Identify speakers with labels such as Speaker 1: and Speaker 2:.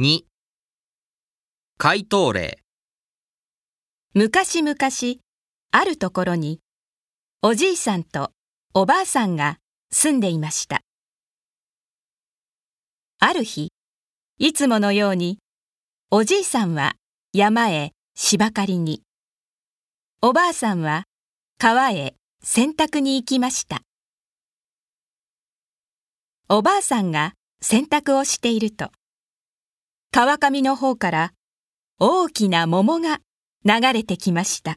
Speaker 1: 2回答例
Speaker 2: 昔々、あるところに、おじいさんとおばあさんが住んでいました。ある日、いつものように、おじいさんは山へ芝刈りに、おばあさんは川へ洗濯に行きました。おばあさんが洗濯をしていると、川上の方から大きな桃が流れてきました。